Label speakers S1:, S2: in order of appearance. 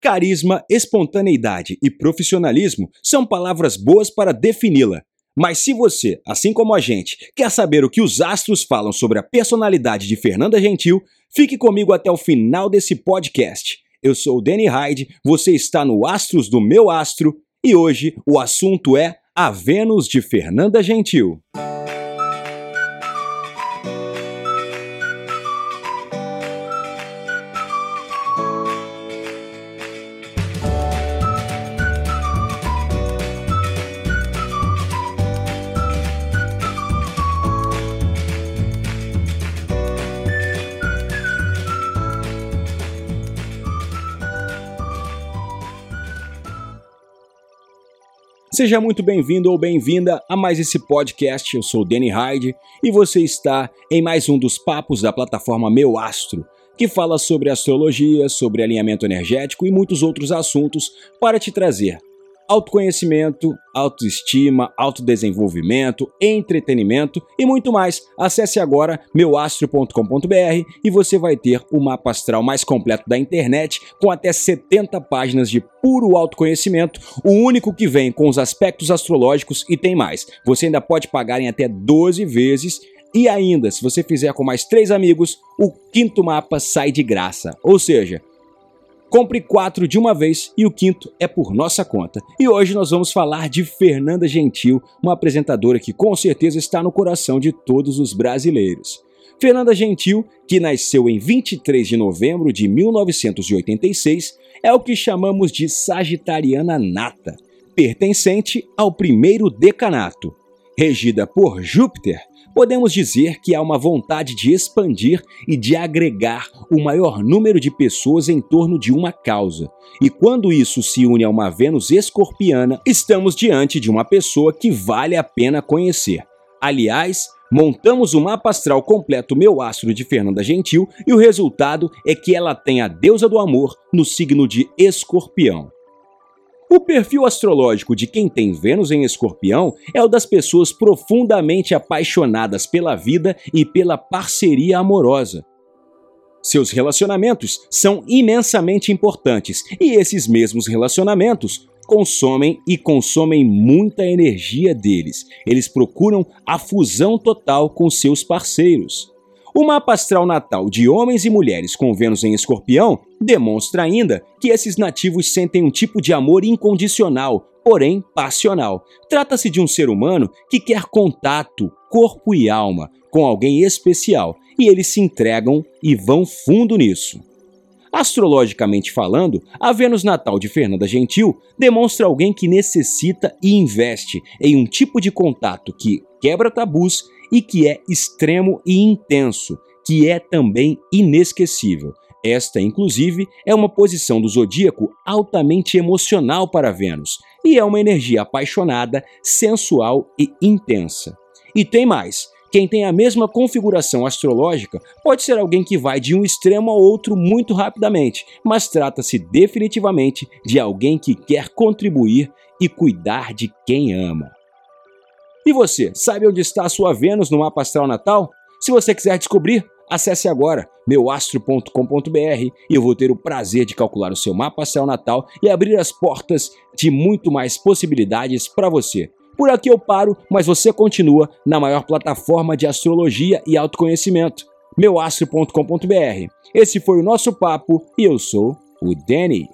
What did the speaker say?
S1: Carisma, espontaneidade e profissionalismo são palavras boas para defini-la. Mas se você, assim como a gente, quer saber o que os astros falam sobre a personalidade de Fernanda Gentil, fique comigo até o final desse podcast. Eu sou o Danny Hyde, você está no Astros do Meu Astro e hoje o assunto é a Vênus de Fernanda Gentil. Seja muito bem-vindo ou bem-vinda a mais esse podcast. Eu sou Danny Hyde e você está em mais um dos papos da plataforma Meu Astro, que fala sobre astrologia, sobre alinhamento energético e muitos outros assuntos para te trazer autoconhecimento, autoestima, autodesenvolvimento, entretenimento e muito mais. Acesse agora meuastro.com.br e você vai ter o mapa astral mais completo da internet com até 70 páginas de puro autoconhecimento, o único que vem com os aspectos astrológicos e tem mais. Você ainda pode pagar em até 12 vezes e ainda, se você fizer com mais três amigos, o quinto mapa sai de graça. Ou seja, Compre quatro de uma vez e o quinto é por nossa conta. E hoje nós vamos falar de Fernanda Gentil, uma apresentadora que com certeza está no coração de todos os brasileiros. Fernanda Gentil, que nasceu em 23 de novembro de 1986, é o que chamamos de Sagitariana Nata, pertencente ao primeiro decanato. Regida por Júpiter, podemos dizer que há uma vontade de expandir e de agregar o maior número de pessoas em torno de uma causa. E quando isso se une a uma Vênus escorpiana, estamos diante de uma pessoa que vale a pena conhecer. Aliás, montamos o mapa astral completo Meu Astro de Fernanda Gentil e o resultado é que ela tem a deusa do amor no signo de Escorpião. O perfil astrológico de quem tem Vênus em Escorpião é o das pessoas profundamente apaixonadas pela vida e pela parceria amorosa. Seus relacionamentos são imensamente importantes e esses mesmos relacionamentos consomem e consomem muita energia deles. Eles procuram a fusão total com seus parceiros. O mapa astral natal de homens e mulheres com Vênus em Escorpião demonstra ainda que esses nativos sentem um tipo de amor incondicional, porém passional. Trata-se de um ser humano que quer contato, corpo e alma, com alguém especial, e eles se entregam e vão fundo nisso. Astrologicamente falando, a Vênus natal de Fernanda Gentil demonstra alguém que necessita e investe em um tipo de contato que quebra tabus e que é extremo e intenso, que é também inesquecível. Esta, inclusive, é uma posição do zodíaco altamente emocional para Vênus e é uma energia apaixonada, sensual e intensa. E tem mais: quem tem a mesma configuração astrológica pode ser alguém que vai de um extremo ao outro muito rapidamente, mas trata-se definitivamente de alguém que quer contribuir e cuidar de quem ama. E você, sabe onde está a sua Vênus no mapa astral natal? Se você quiser descobrir, acesse agora meuastro.com.br e eu vou ter o prazer de calcular o seu mapa astral natal e abrir as portas de muito mais possibilidades para você. Por aqui eu paro, mas você continua na maior plataforma de astrologia e autoconhecimento, meuastro.com.br. Esse foi o nosso papo e eu sou o Danny.